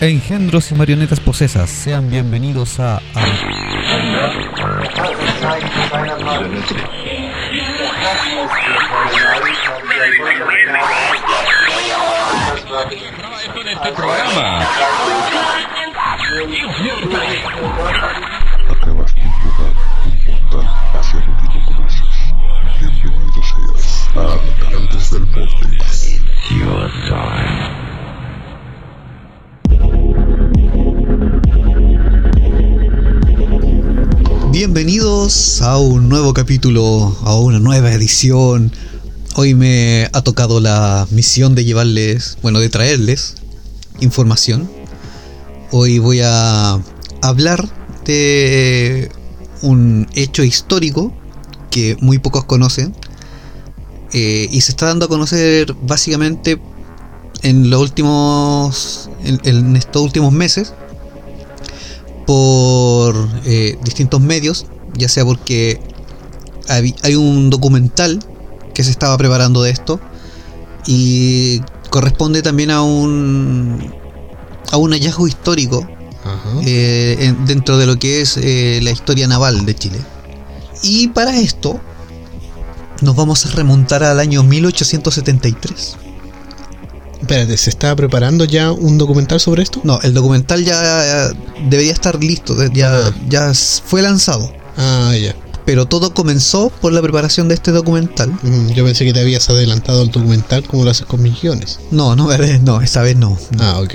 Engendros y marionetas posesas, sean bienvenidos a... este programa. Acabas de invocar un portal hacia lo que no conoces. Bienvenido seas a Habitantes del Vortex. Bienvenidos a un nuevo capítulo, a una nueva edición. Hoy me ha tocado la misión de llevarles, bueno, de traerles información. Hoy voy a hablar de un hecho histórico que muy pocos conocen eh, y se está dando a conocer básicamente en los últimos en, en estos últimos meses por eh, distintos medios, ya sea porque hay, hay un documental que se estaba preparando de esto y corresponde también a un a un hallazgo histórico Ajá. eh, en- dentro de lo que es eh, la historia naval de Chile. Y para esto nos vamos a remontar al año 1873. Espérate, ¿se está preparando ya un documental sobre esto? No, el documental ya eh, debería estar listo, ya, Ah. ya fue lanzado. Ah, ya. Pero todo comenzó por la preparación de este documental. Mm, Yo pensé que te habías adelantado al documental como lo haces con mis guiones. No, no, no, esta vez no. Ah, ok.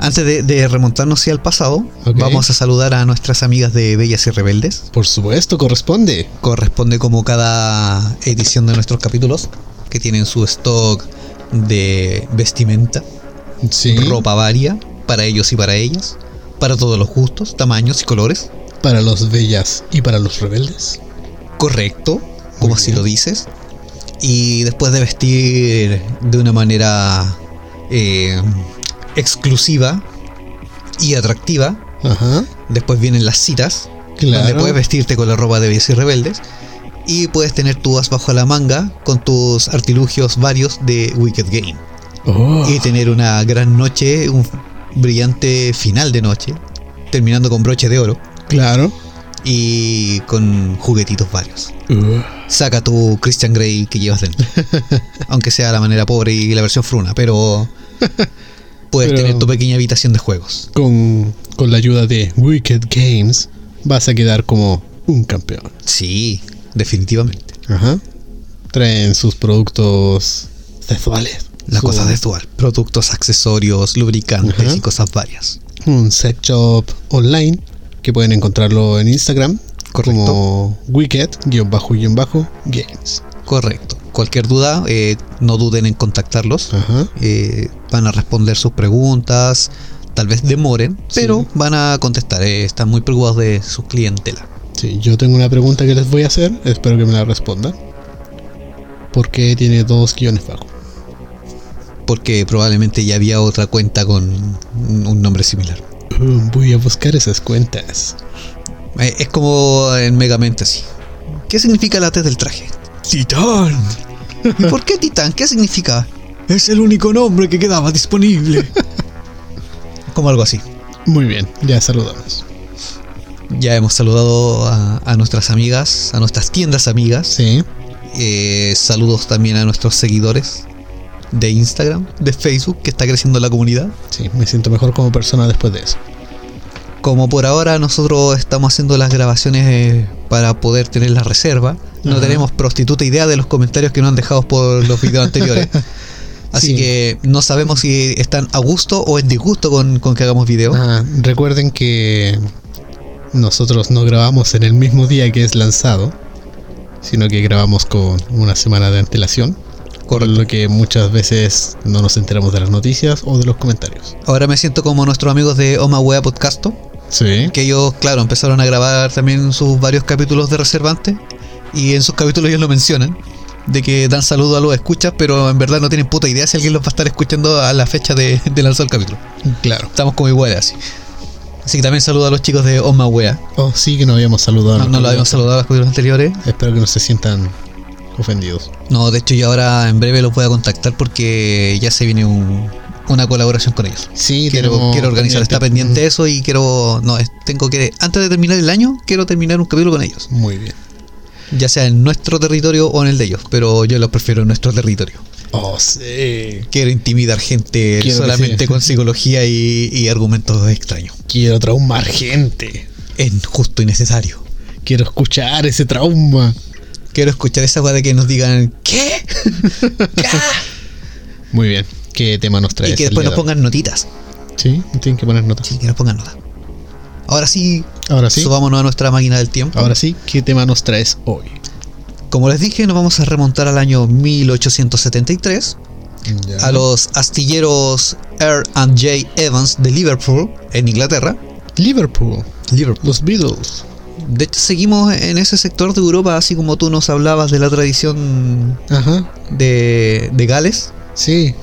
Antes de, de remontarnos hacia el pasado, vamos a saludar a nuestras amigas de Bellas y Rebeldes. Por supuesto, corresponde. Corresponde como cada edición de nuestros capítulos, que tienen su stock de vestimenta, Sí. ropa varia, para ellos y para ellas, para todos los gustos, tamaños y colores. Para los bellas y para los rebeldes. Correcto, como bien. lo dices. Y después de vestir de una manera eh, exclusiva y atractiva, Ajá. después vienen las citas, donde Claro. puedes vestirte con la ropa de Bellas y Rebeldes. Y puedes tener tu as bajo la manga con tus artilugios varios de Wicked Game. Oh. Y tener una gran noche, un brillante final de noche, terminando con broche de oro Claro. y con juguetitos varios. Uh. Saca tu Christian Grey que llevas dentro. Aunque sea la manera pobre y la versión fruna, pero puedes Pero- tener tu pequeña habitación de juegos. Con, con la ayuda de Wicked Games vas a quedar como un campeón. Sí, definitivamente. Ajá. Traen sus productos sexuales. La Su- cosa de dual. Productos, accesorios, lubricantes Ajá. y cosas varias. Un sex shop online que pueden encontrarlo en Instagram Correcto. como wicked-games. Correcto. Cualquier duda, eh, no duden en contactarlos. Ajá. Eh, van a responder sus preguntas. Tal vez demoren, Sí. pero van a contestar. eh, están muy preocupados de su clientela. Sí, yo tengo una pregunta que les voy a hacer, espero que me la respondan. ¿Por qué tiene dos guiones bajo? Porque probablemente ya había otra cuenta con un nombre similar. Uh, voy a buscar esas cuentas. Eh, es como en Megamente así. ¿Qué significa la T del traje? ¡Titán! ¿Y por qué Titán? ¿Qué significa? Es el único nombre que quedaba disponible. como algo así. Muy bien, ya saludamos. Ya hemos saludado a, a nuestras amigas, a nuestras tiendas amigas. Sí, Eh, saludos también a nuestros seguidores de Instagram, de Facebook, que está creciendo la comunidad. sí, me siento mejor como persona después de eso. Como por ahora nosotros estamos haciendo las grabaciones eh, para poder tener la reserva, no tenemos prostituta idea de los comentarios que nos han dejado por los videos anteriores. Así Sí. que no sabemos si están a gusto o en disgusto con, con que hagamos video. Ah, recuerden que nosotros no grabamos en el mismo día que es lanzado, sino que grabamos con una semana de antelación, por Correcto. lo que muchas veces no nos enteramos de las noticias o de los comentarios. Ahora me siento como nuestros amigos de Oma Wea Podcasto, Sí. que ellos, claro, empezaron a grabar también sus varios capítulos de Reservante y en sus capítulos ellos lo mencionan. De que dan saludo a los escuchas, pero en verdad no tienen puta idea si alguien los va a estar escuchando a la fecha de, de lanzar el capítulo. Claro. Estamos como iguales así. Así que también saludo a los chicos de Oma Wea. Oh, sí que no habíamos saludado. a No, los no lo habíamos saludado en los capítulos anteriores. Espero que no se sientan ofendidos. No, de hecho yo ahora en breve los voy a contactar porque ya se viene un, una colaboración con ellos. Sí, Quiero, quiero organizar, está pendiente eso y quiero. No, tengo que. Antes de terminar el año, quiero terminar un capítulo con ellos. Muy bien. Ya sea en nuestro territorio o en el de ellos. Pero yo los prefiero en nuestro territorio. Oh, sí. Quiero intimidar gente Quiero solamente con psicología y, y argumentos extraños. Quiero traumar gente. Es justo y necesario. Quiero escuchar ese trauma. Quiero escuchar esa weá de que nos digan ¿Qué? ¿Qué? Muy bien. ¿Qué tema nos traes? y que después nos pongan notitas. Sí, tienen que poner notas. Sí, que nos pongan notas. Ahora sí, Ahora sí. subámonos a nuestra máquina del tiempo. Ahora sí, ¿qué tema nos traes hoy? Como les dije, nos vamos a remontar al año 1873 Ya. a los astilleros R. and J. Evans de Liverpool, en Inglaterra. Liverpool. Liverpool. Los Beatles. De hecho, seguimos en ese sector de Europa, así como tú nos hablabas de la tradición Ajá. de, de Gales. Sí.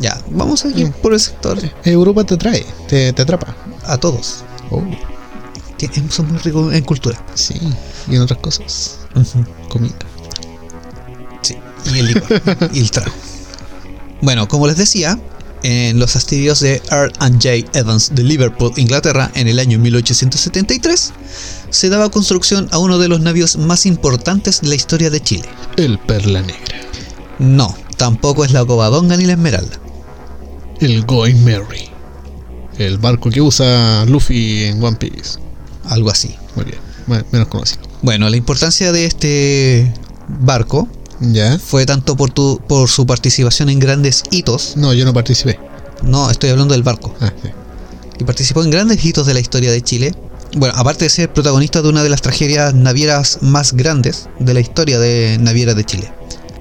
Ya, vamos a ir Mm. por el sector Europa te trae, te, te atrapa. a todos. Oh, somos muy ricos en cultura. sí. Y en otras cosas. Comida. Y el licor, y el trago. Bueno, como les decía, en los astilleros de R. J. Evans de Liverpool, Inglaterra, en el año 1873, se daba construcción a uno de los navíos más importantes de la historia de Chile. El Perla Negra. No, tampoco es la Covadonga ni la Esmeralda. El Going Merry. El barco que usa Luffy en One Piece. Algo así. Muy bien. Menos conocido. Bueno, la importancia de este barco ¿Ya? fue tanto por, tu- por su participación en grandes hitos. No, yo no participé. No, estoy hablando del barco. Ah, sí. y participó en grandes hitos de la historia de Chile. Bueno, aparte de ser protagonista de una de las tragedias navieras más grandes de la historia de navieras de Chile.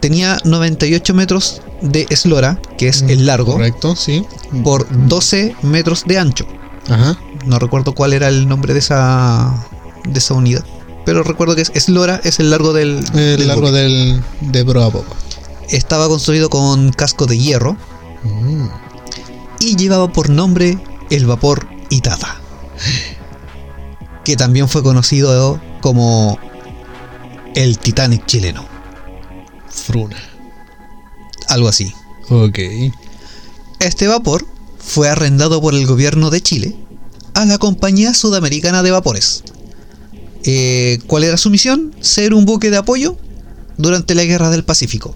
Tenía 98 metros de eslora, que es el largo, Correcto, sí. por 12 metros de ancho. Ajá. No recuerdo cuál era el nombre de esa de esa unidad, pero recuerdo que es eslora es el largo del, El del largo del, de poco. Estaba construido con casco de hierro Mm. y llevaba por nombre el vapor Itata, que también fue conocido como el Titanic chileno, Fruna. algo así. Ok. Este vapor fue arrendado por el gobierno de Chile a la Compañía Sudamericana de Vapores. Eh, ¿Cuál era su misión? Ser un buque de apoyo durante la Guerra del Pacífico.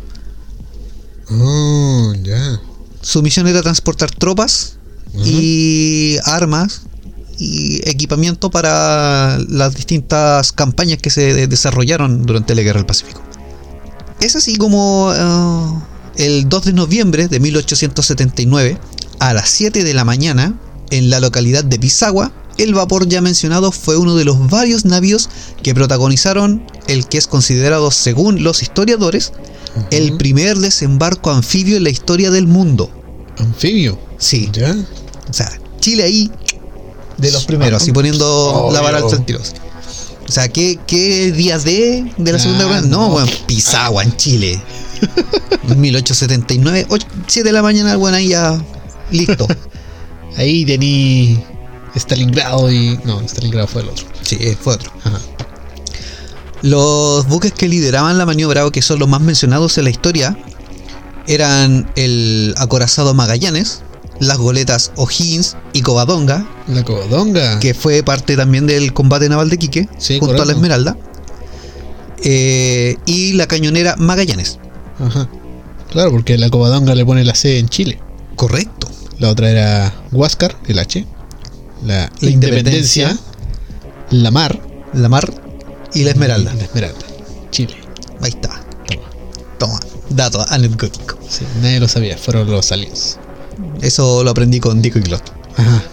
Oh, ya. Su misión era transportar tropas y armas y equipamiento para las distintas campañas que se de- desarrollaron durante la Guerra del Pacífico. Es así como eh, el 2 de noviembre de 1879, a las 7 de la mañana, en la localidad de Pisagua, el vapor ya mencionado fue uno de los varios navíos que protagonizaron el que es considerado, según los historiadores, el primer desembarco anfibio en la historia del mundo. Anfibio. Sí, Ya. o sea, Chile ahí de los primeros, así poniendo Obvio. la vara al tiro. O sea, ¿qué, qué días de, de la Ah, Segunda Guerra? No, no. weón, Pisagua en Chile. 1879, 7 de la mañana, bueno, ahí ya listo. Ahí tení Stalingrado y. No, Stalingrado fue el otro. Sí, fue otro. Ajá. Los buques que lideraban la maniobra, o que son los más mencionados en la historia, eran el acorazado Magallanes, las goletas O'Higgins y Covadonga, La Codonga. que fue parte también del combate naval de Quique, Sí, junto a la. Esmeralda, eh, y la cañonera Magallanes. Ajá. Claro, porque la Covadonga le pone la C en Chile. Correcto. La otra era Huáscar, el H. La, La Independencia. Independencia. La Mar. La Mar y la Esmeralda. La Esmeralda. Chile. Ahí está. Toma. Toma. Dato anecdótico. Sí, nadie lo sabía, fueron los aliens. Eso lo aprendí con Dico y Glot. Ajá.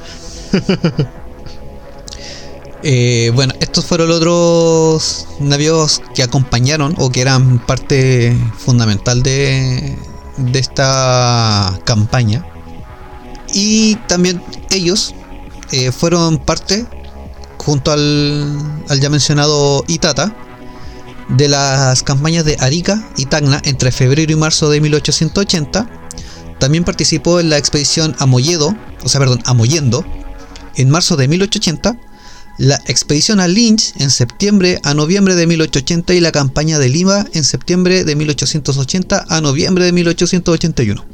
Eh, bueno, estos fueron los otros navíos que acompañaron o que eran parte fundamental de, de esta campaña. Y también ellos eh, fueron parte, junto al, al ya mencionado Itata, de las campañas de Arica y Tacna entre febrero y marzo de 1880. También participó en la expedición a Molledo, o sea, perdón, a Mollendo, en marzo de 1880 la expedición a Lynch en septiembre a noviembre de 1880 y la campaña de Lima en septiembre de 1880 a noviembre de 1881.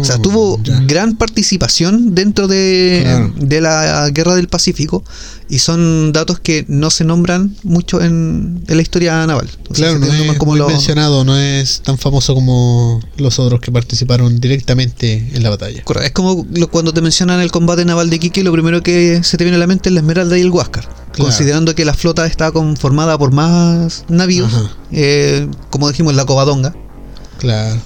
O sea, tuvo Oh, ya. gran participación dentro de, Claro. de la Guerra del Pacífico y son datos que no se nombran mucho en, en la historia naval. Claro, no es como mencionado, no es tan famoso como los otros que participaron directamente en la batalla. Correcto, Es como lo- cuando te mencionan el combate naval de Iquique, lo primero que se te viene a la mente es la Esmeralda y el Claro. Considerando que la flota estaba conformada por más navíos, eh, como dijimos, la Covadonga, Claro.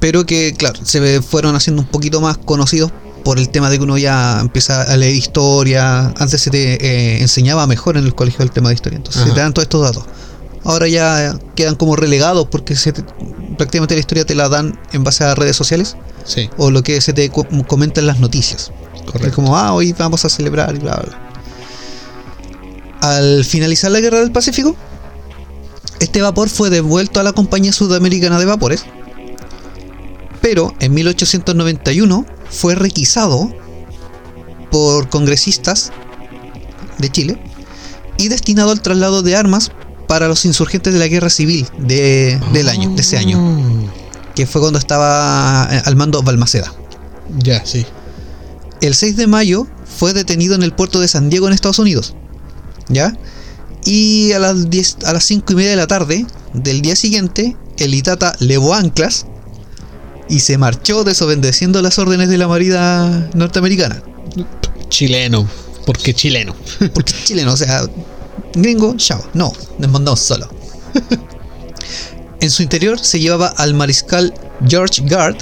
pero que, claro, se fueron haciendo un poquito más conocidos por el tema de que uno ya empieza a leer historia. Antes se te eh, enseñaba mejor en el colegio el tema de historia, entonces Ajá. se te dan todos estos datos. Ahora ya quedan como relegados porque se te- prácticamente la historia te la dan en base a redes sociales Sí, o lo que se te co- comenta en las noticias. Es correcto. como, ah, hoy vamos a celebrar y bla, bla. Al finalizar la guerra del Pacífico, este vapor fue devuelto a la Compañía Sudamericana de Vapores, pero en 1891 fue requisado por congresistas de Chile y destinado al traslado de armas para los insurgentes de la guerra civil de- del año, de ese año, Oh, que fue cuando estaba eh, al mando Balmaceda. Ya, sí. El 6 de mayo fue detenido en el puerto de San Diego en Estados Unidos. ¿Ya? Y a las 10, a las 5 y media de la tarde del día siguiente, el Itata levó anclas y se marchó desobedeciendo las órdenes de la marina norteamericana. Chileno. ¿Por qué chileno? Porque chileno, o sea, gringo, chao. No, nos mandamos solo. En su interior se llevaba al mariscal George Gard,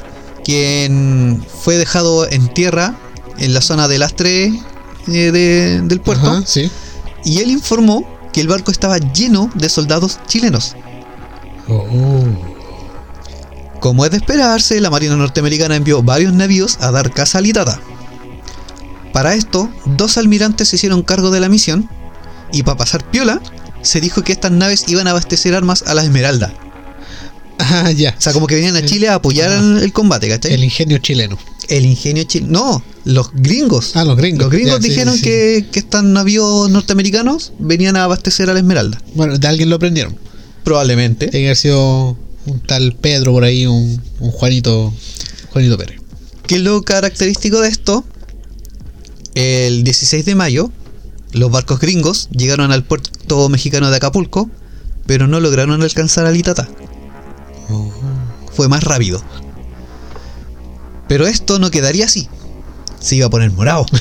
quien fue dejado en tierra en la zona del lastre eh, de- del puerto. Ajá, sí. Y él informó que el barco estaba lleno de soldados chilenos. Oh, Como es de esperarse, la Marina norteamericana envió varios navíos a dar caza al Itata. Para esto, dos almirantes se hicieron cargo de la misión y para pasar piola, se dijo que estas naves iban a abastecer armas a la Esmeralda. Ah, ya. O sea, como que venían a Chile a apoyar el, combate, ¿cachai? El, ingenio chileno. Ingenio chileno. No, los gringos. Ah, los gringos. Los gringos Ya, dijeron sí, sí. Que, que estos navíos norteamericanos venían a abastecer a la Esmeralda. Bueno, de alguien lo prendieron. Probablemente. Tiene que haber sido un tal Pedro por ahí, un, un Juanito. Juanito Pérez. ¿Qué es lo característico de esto? El 16 de mayo, los barcos gringos llegaron al puerto mexicano de Acapulco, pero no lograron alcanzar al Itata. Fue más rápido. Pero esto no quedaría así. Se iba a poner morado.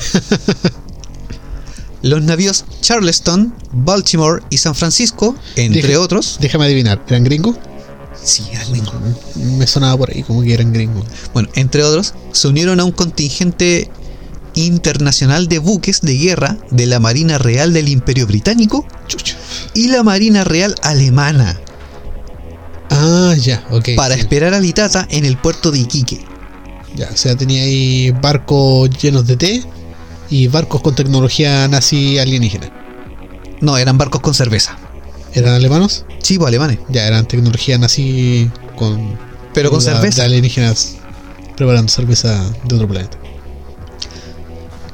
Los navíos Charleston, Baltimore y San Francisco, entre Deja- otros, Déjame adivinar, ¿eran gringos? sí, eran gringos. Me sonaba por ahí como que eran gringos. bueno, entre otros, se unieron a un contingente internacional de buques de guerra de la Marina Real del Imperio Británico y la Marina Real Alemana Ah, ya, ok. para sí. esperar al Itata en el puerto de Iquique. Ya, o sea, tenía ahí barcos llenos de té y barcos con tecnología nazi alienígena. No, eran barcos con cerveza. ¿Eran alemanos? Sí, pues alemanes, Ya, eran tecnología nazi con. pero con cerveza. De alienígenas preparando cerveza de otro planeta.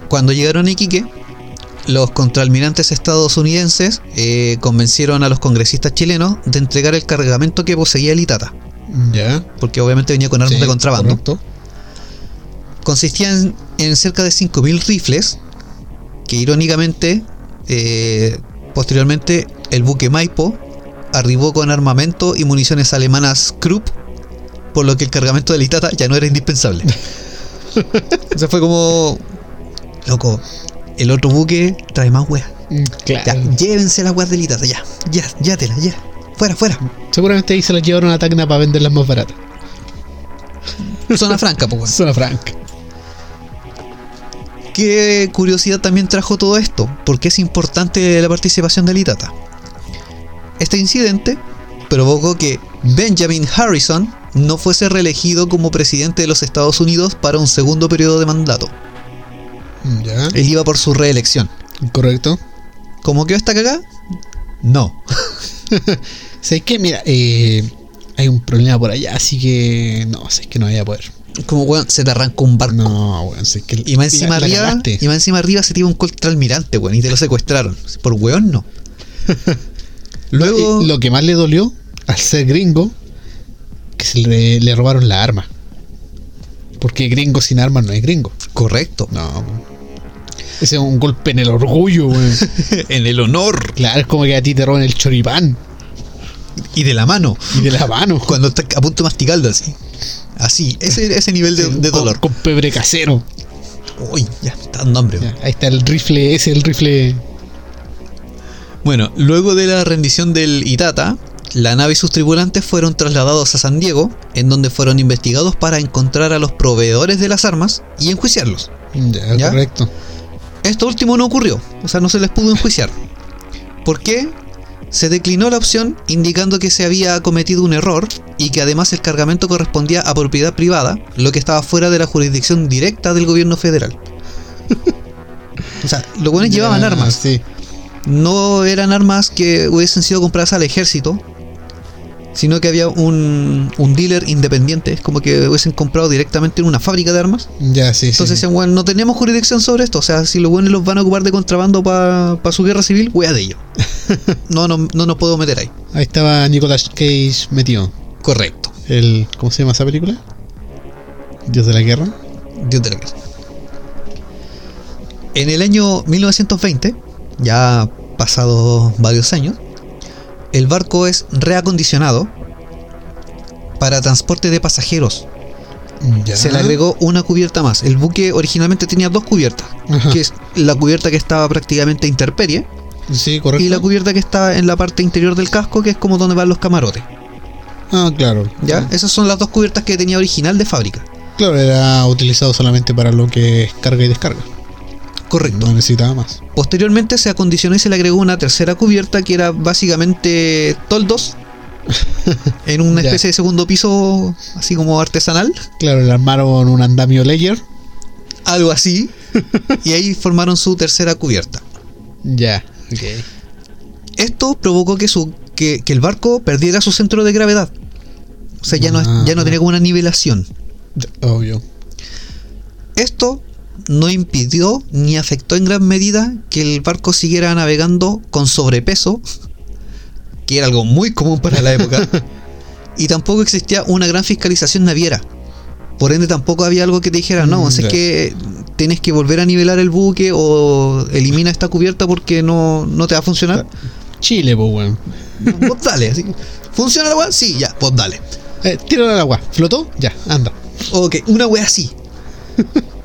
Cuando llegaron a Iquique, los contraalmirantes estadounidenses eh, convencieron a los congresistas chilenos de entregar el cargamento que poseía el Itata, Ya. porque obviamente venía con armas sí, de contrabando. correcto. Consistía en, en cerca de 5.000 rifles, que irónicamente, eh, posteriormente, el buque Maipo arribó con armamento y municiones alemanas Krupp, por lo que el cargamento del Itata ya no era indispensable. o sea, fue como, loco, el otro buque trae más weas. Mm, Ya, Claro. llévense las weas del Itata, ya, ya, ya tela, ya. Fuera, fuera. Seguramente ahí se las llevaron a Tacna para venderlas más baratas. Zona franca, pues. Zona franca. ¿Qué curiosidad también trajo todo esto? Porque es importante la participación del Itata. Este incidente provocó que Benjamin Harrison no fuese reelegido como presidente de los Estados Unidos para un segundo periodo de mandato. Ya. Él iba por su reelección. Correcto. ¿Cómo quedó esta cagada? No. ¿Sabes qué? Mira, eh, hay un problema por allá, así que no, sé que no voy a poder. Como weón, se te arranca un barco. No, weón, que Y más encima la- arriba, y más encima arriba se tira un contraalmirante, weón, y te lo secuestraron. Por weón no. Luego, lo que más le dolió al ser gringo, que se le, le robaron la arma. Porque gringo sin armas no es gringo. correcto. No. Ese es un golpe en el orgullo, weón. en el honor Claro, es como que a ti te roban el choripán y de la mano. y de la mano. Cuando estás a punto de masticarlo así. Así, ese, ese nivel de, de Con- dolor. Con, pebre casero. Uy, ya, está dando hambre. Ya, ahí está el rifle, ese es el rifle. Bueno, luego de la rendición del Itata, la nave y sus tripulantes fueron trasladados a San Diego, en donde fueron investigados para encontrar a los proveedores de las armas y enjuiciarlos. Ya, ¿Ya? correcto. Esto último no ocurrió, o sea, no se les pudo enjuiciar. ¿Por qué? Se declinó la opción indicando que se había cometido un error y que además el cargamento correspondía a propiedad privada, lo que estaba fuera de la jurisdicción directa del gobierno federal. o sea, los buenos llevaban armas. Sí. No eran armas que hubiesen sido compradas al ejército, sino que había un, un dealer independiente, es como que hubiesen comprado directamente en una fábrica de armas. Ya, sí. Entonces sí. decían, bueno, no tenemos jurisdicción sobre esto. O sea, si los buenos los van a ocupar de contrabando para su guerra civil, wea de ellos. no, no, no nos podemos meter ahí. Ahí estaba Nicolas Cage metido. Correcto. El, ¿Cómo se llama esa película? Dios de la guerra. Dios de la guerra. En el año 1920, ya pasados varios años, el barco es reacondicionado para transporte de pasajeros. Ya. Se le agregó una cubierta más. El buque originalmente tenía dos cubiertas, Ajá. que es la cubierta que estaba prácticamente a intemperie Sí, correcto. y la cubierta que está en la parte interior del casco, que es como donde van los camarotes. Ah, claro. ¿ya? Esas son las dos cubiertas que tenía original de fábrica. Claro, era utilizado solamente para lo que es carga y descarga. Correcto. No necesitaba más. Posteriormente se acondicionó y se le agregó una tercera cubierta que era básicamente toldos en una especie de segundo piso, así como artesanal, Claro, le armaron un andamio layer. algo así, y ahí formaron su tercera cubierta. Ya. Ok. Esto provocó que, su, que, que el barco perdiera su centro de gravedad. O sea, ya no, ya no Ah. tenía como una nivelación. Obvio. Esto no impidió ni afectó en gran medida que el barco siguiera navegando con sobrepeso, que era algo muy común para la época, y tampoco existía una gran fiscalización naviera. Por ende, tampoco había algo que te dijera, no, Mm, es que tienes que volver a nivelar el buque o elimina esta cubierta porque no, no te va a funcionar. Chile, pues, weón. Vos dale, así. ¿Funciona la weá? Sí, ya, pues dale. Eh, tíralo al agua. ¿Flotó? Ya, anda. Ok, una wea así.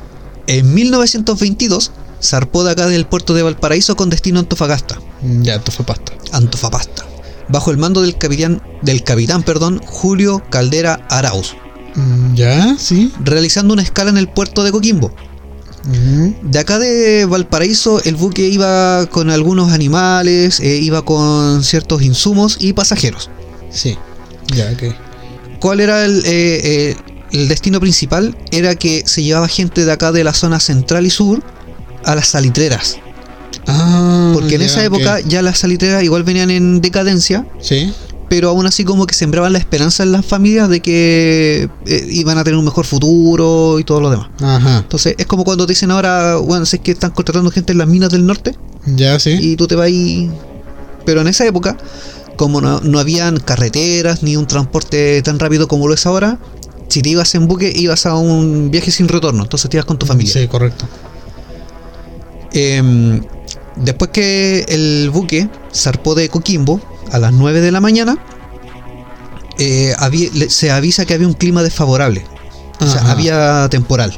en 1922 zarpó de acá del puerto de Valparaíso con destino a Antofagasta, Mm, Ya, esto fue pasta. Antofapasta, bajo el mando del capitán, del capitán perdón, Julio Caldera Arauz, Mm, Ya, sí. realizando una escala en el puerto de Coquimbo. Mm, De acá de Valparaíso el buque iba con algunos animales, eh, iba con ciertos insumos y pasajeros. Sí. Ya, ok. ¿Cuál era el, eh, eh, el destino principal? Era que se llevaba gente de acá de la zona central y sur a las salitreras. Ah, Porque en esa época ya las salitreras igual venían en decadencia, Sí. pero aún así como que sembraban la esperanza en las familias de que eh, iban a tener un mejor futuro y todo lo demás. Ajá. Entonces es como cuando te dicen ahora, bueno, sé que están contratando gente en las minas del norte Ya, sí. y tú te vas ahí. Pero en esa época, como no, no habían carreteras ni un transporte tan rápido como lo es ahora, si te ibas en buque ibas a un viaje sin retorno, entonces te ibas con tu familia. Sí, correcto. Em, después que el buque zarpó de Coquimbo a las 9 de la mañana, eh, había- se avisa que había un clima desfavorable. O sea, había temporal.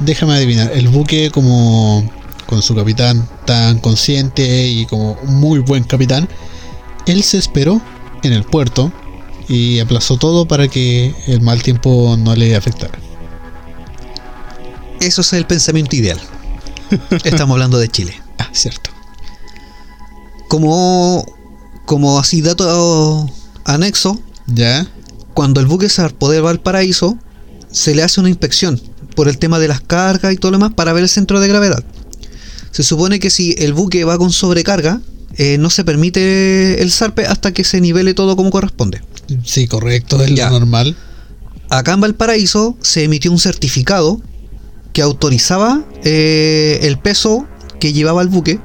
Déjame adivinar, el buque como con su capitán tan consciente y como muy buen capitán, él se esperó en el puerto y aplazó todo para que el mal tiempo no le afectara. Eso es el pensamiento ideal. Estamos hablando de Chile. Ah, cierto. Como, como así dato anexo, Ya, cuando el buque zarpó de Valparaíso, se le hace una inspección por el tema de las cargas y todo lo demás para ver el centro de gravedad. Se supone que si el buque va con sobrecarga, eh, no se permite el zarpe hasta que se nivele todo como corresponde. Sí, correcto, es Ya. lo normal. acá en Valparaíso se emitió un certificado que autorizaba eh, el peso que llevaba el buque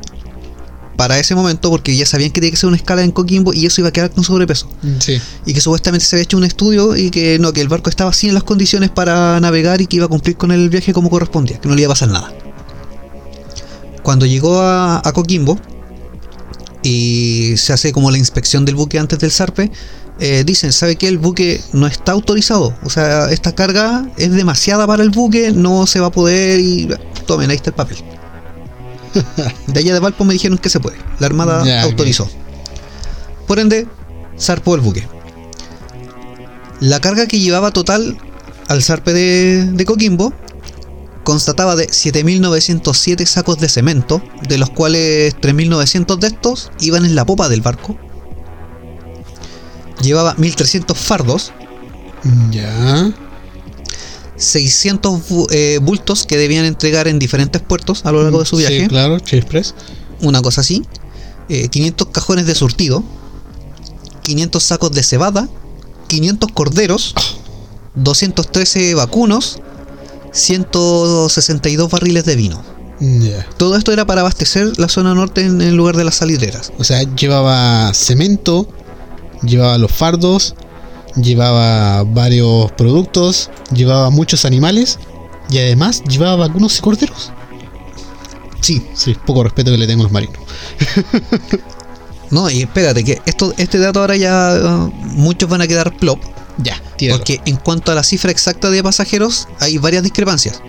para ese momento, porque ya sabían que tenía que ser una escala en Coquimbo y eso iba a quedar con sobrepeso. Sí. Y que supuestamente se había hecho un estudio y que no, que el barco estaba así en las condiciones para navegar y que iba a cumplir con el viaje como correspondía, que no le iba a pasar nada. Cuando llegó a, a Coquimbo y se hace como la inspección del buque antes del zarpe, eh, dicen, ¿sabe qué? El buque no está autorizado. O sea, esta carga es demasiada para el buque, no se va a poder y tomen, ahí está el papel. De allá de Valpo me dijeron que se puede. La Armada autorizó. Por ende, zarpó el buque. La carga que llevaba total al zarpe de, de Coquimbo constataba de 7.907 sacos de cemento, de los cuales 3.900 de estos iban en la popa del barco. Llevaba 1.300 fardos, Ya. 600 bu- eh, bultos que debían entregar en diferentes puertos a lo largo de su viaje. Sí, claro, Express. una cosa así, eh, 500 cajones de surtido, 500 sacos de cebada, 500 corderos, 213 vacunos, 162 barriles de vino. Todo esto era para abastecer la zona norte en, lugar de las salideras. O sea, llevaba cemento, llevaba los fardos, llevaba varios productos, llevaba muchos animales y además llevaba vacunos y corderos. Sí, Sí, poco respeto que le tengo a los marinos. no, y espérate, que esto, este dato ahora ya uh, muchos van a quedar plop, Ya, porque en cuanto a la cifra exacta de pasajeros hay varias discrepancias.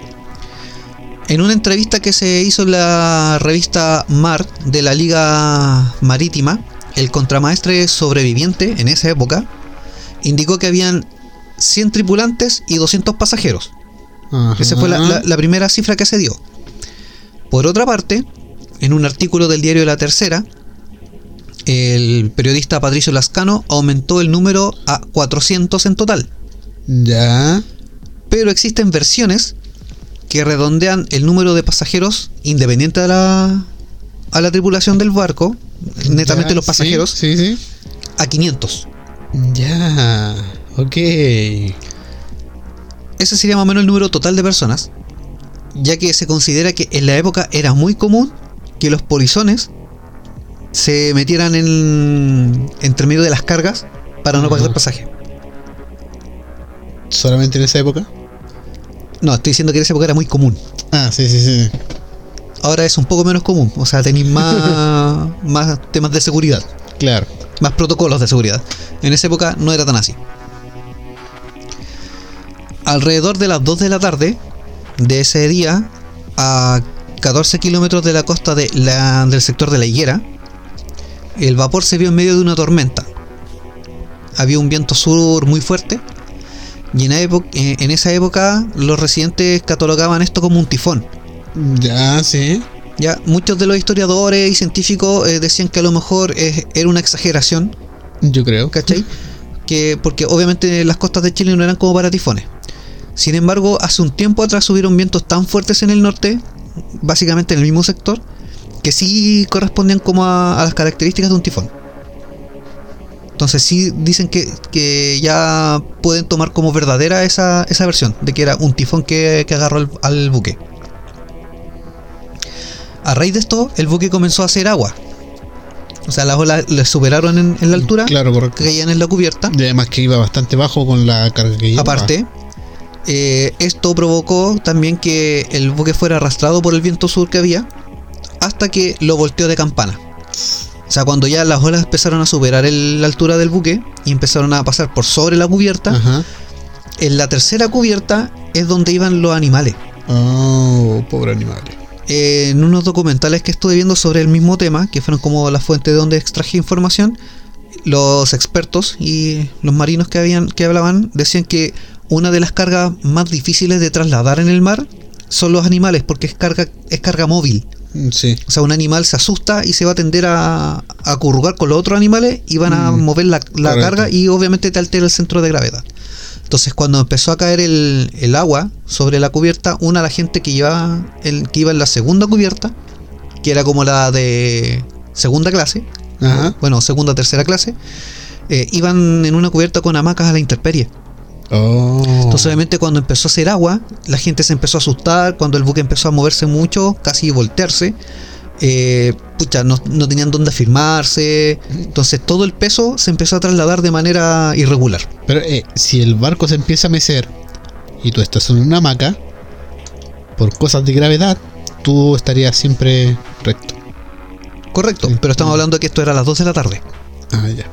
En una entrevista que se hizo en la revista Mar de la Liga Marítima, el contramaestre sobreviviente en esa época indicó que habían 100 tripulantes y 200 pasajeros. Ajá. Esa fue la, la- la primera cifra que se dio. Por otra parte, en un artículo del diario La Tercera, el periodista Patricio Lascano aumentó el número a 400 en total. Ya. Pero existen versiones que redondean el número de pasajeros independiente a la, a la tripulación del barco, netamente Ya, los sí, pasajeros, Sí, sí. a 500. Ya. Ok. Ese sería más o menos el número total de personas, ya que se considera que en la época era muy común que los polizones se metieran en entre medio de las cargas para no pagar el pasaje. ¿Solamente en esa época? No, estoy diciendo que en esa época era muy común. Ah, sí, sí, sí. Ahora es un poco menos común, o sea, tenéis más, más temas de seguridad, Claro. más protocolos de seguridad. En esa época no era tan así. Alrededor de las 2 de la tarde de ese día, a 14 kilómetros de la costa de la- del sector de la higuera, el vapor se vio en medio de una tormenta. Había un viento sur muy fuerte y en, eh, en esa época los residentes catalogaban esto como un tifón. Ya, sí. Ya, muchos de los historiadores y científicos eh, decían que a lo mejor eh, era una exageración, Yo creo. ¿cachai? Que, porque obviamente las costas de Chile no eran como para tifones. Sin embargo, hace un tiempo atrás subieron vientos tan fuertes en el norte, básicamente en el mismo sector, que sí correspondían como a, a las características de un tifón. Entonces sí dicen que, que ya pueden tomar como verdadera esa, esa versión, de que era un tifón que, que agarró al- al buque. A raíz de esto, el buque comenzó a hacer agua. O sea, las olas le superaron en, en la altura, Claro, correcto. que caían en la cubierta. Y además que iba bastante bajo con la carga que llevaba. Aparte, eh, esto provocó también que el buque fuera arrastrado por el viento sur que había hasta que lo volteó de campana. O sea, cuando ya las olas empezaron a superar el- la altura del buque y empezaron a pasar por sobre la cubierta, Ajá. en la tercera cubierta es donde iban los animales. Oh, pobre animal. Eh, en unos documentales que estuve viendo sobre el mismo tema, que fueron como la fuente de donde extraje información, los expertos y los marinos que habían que hablaban decían que una de las cargas más difíciles de trasladar en el mar son los animales, porque es carga, es carga móvil. Sí. O sea, un animal se asusta y se va a tender a, a acurrugar con los otros animales y van a Mm, mover la, la carga y obviamente te altera el centro de gravedad. Entonces, cuando empezó a caer el, el agua sobre la cubierta, una de la gente que iba, el, que iba en la segunda cubierta, que era como la de segunda clase, Ajá. bueno, segunda tercera clase, eh, iban en una cubierta con hamacas a la intemperie. Oh. Entonces, obviamente, cuando empezó a hacer agua, la gente se empezó a asustar. Cuando el buque empezó a moverse mucho, casi voltearse, eh, pucha, no, no tenían dónde afirmarse. Entonces, todo el peso se empezó a trasladar de manera irregular. Pero eh, si el barco se empieza a mecer y tú estás en una hamaca, por cosas de gravedad, tú estarías siempre recto. Correcto, Sí. pero estamos hablando de que esto era a las 2 de la tarde. Ah, ya.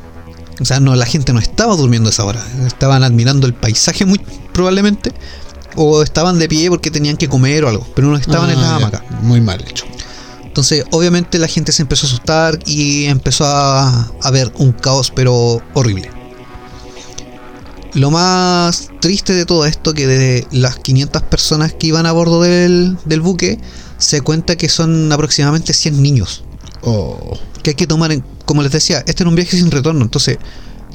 O sea, no, la gente no estaba durmiendo a esa hora. Estaban admirando el paisaje muy probablemente. O estaban de pie porque tenían que comer o algo. Pero no estaban en Ah, la hamaca. Muy mal hecho. Entonces, obviamente la gente se empezó a asustar y empezó a, a ver un caos, pero horrible. Lo más triste de todo esto, que de las 500 personas que iban a bordo del, del buque, se cuenta que son aproximadamente 100 niños. Oh. Que hay que tomar en, como les decía, este era un viaje sin retorno. Entonces,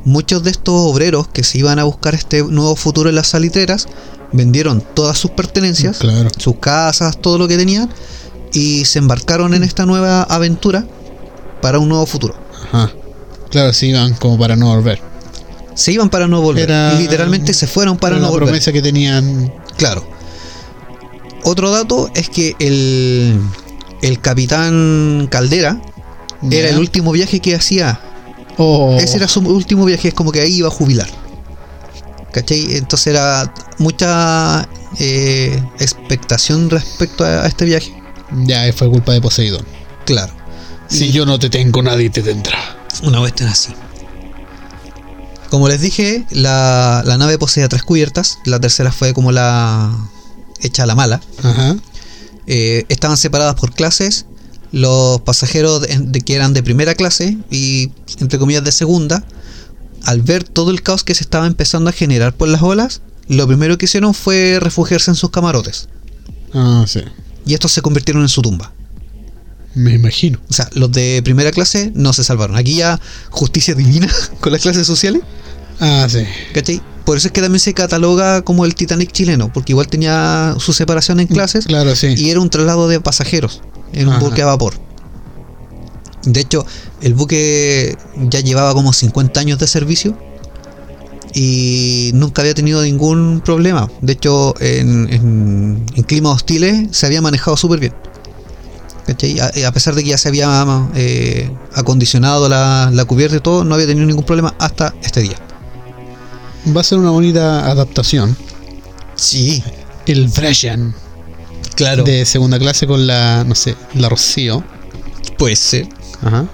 muchos de estos obreros que se iban a buscar este nuevo futuro en las salitreras, vendieron todas sus pertenencias, Claro. sus casas, todo lo que tenían, y se embarcaron en esta nueva aventura para un nuevo futuro. Ajá. Claro, sí iban como para no volver. Se iban para no volver. Era- Literalmente se fueron para Era no la volver. promesa que tenían. Claro. Otro dato es que el, el capitán Caldera era el último viaje que hacía. Oh. Ese era su último viaje, es como que ahí iba a jubilar. ¿Cachai? Entonces era mucha eh, expectación respecto a, a este viaje. Ya, fue culpa de Poseidón. Claro. Si Y- yo no te tengo, nadie te tendrá. Una cuestión así. Como les dije, la, la nave poseía tres cubiertas. La tercera fue como la hecha a la mala. Ajá. Eh, estaban separadas por clases. Los pasajeros de, de que eran de primera clase y entre comillas de segunda, al ver todo el caos que se estaba empezando a generar por las olas, lo primero que hicieron fue refugiarse en sus camarotes. Ah, sí. Y estos se convirtieron en su tumba. Me imagino. O sea, los de primera clase no se salvaron. Aquí ya justicia divina con las clases sociales. Ah, sí. ¿Cachai? Por eso es que también se cataloga como el Titanic chileno, porque igual tenía su separación en clases Claro, sí. y era un traslado de pasajeros en un Ajá. buque a vapor. De hecho, el buque ya llevaba como 50 años de servicio y nunca había tenido ningún problema. De hecho, en, en- en climas hostiles se había manejado súper bien. A, a pesar de que ya se había eh, acondicionado la, la cubierta y todo, no había tenido ningún problema hasta este día. Va a ser una bonita adaptación. Sí, El Brescian claro. de segunda clase con la, no sé, la Rocío. Puede ser. Ajá.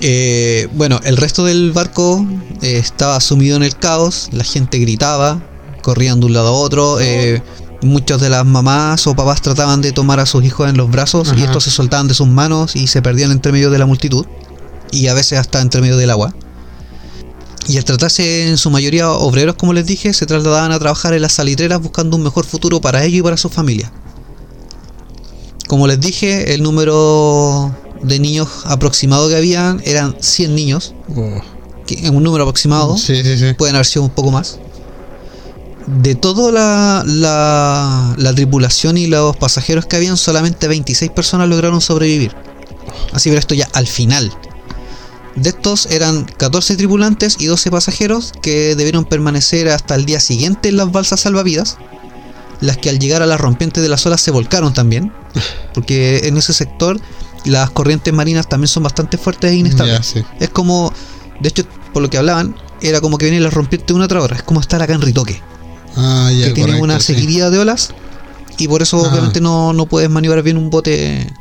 Eh, bueno, el resto del barco eh, estaba sumido en el caos, la gente gritaba, corrían de un lado a otro, eh, muchas de las mamás o papás trataban de tomar a sus hijos en los brazos y estos se soltaban de sus manos y se perdían entre medio de la multitud y a veces hasta entre medio del agua. Y al tratarse en su mayoría obreros, como les dije, se trasladaban a trabajar en las salitreras buscando un mejor futuro para ellos y para su familia. Como les dije, el número de niños aproximado que habían eran 100 niños, Oh. que es un número aproximado, Sí, sí, sí. pueden haber sido un poco más. De toda la, la, la tripulación y los pasajeros que habían, solamente 26 personas lograron sobrevivir. Así pero esto ya al final. De estos eran 14 tripulantes y 12 pasajeros que debieron permanecer hasta el día siguiente en las balsas salvavidas, las que al llegar a las rompientes de las olas se volcaron también, porque en ese sector las corrientes marinas también son bastante fuertes e inestables. Sí. Es como, de hecho, por lo que hablaban, era como que vienen las rompientes una otra hora. Es como estar acá en Ritoque, Ah, ya, que tiene una sí. seguidilla de olas y por eso Ah. obviamente no, no puedes maniobrar bien un bote,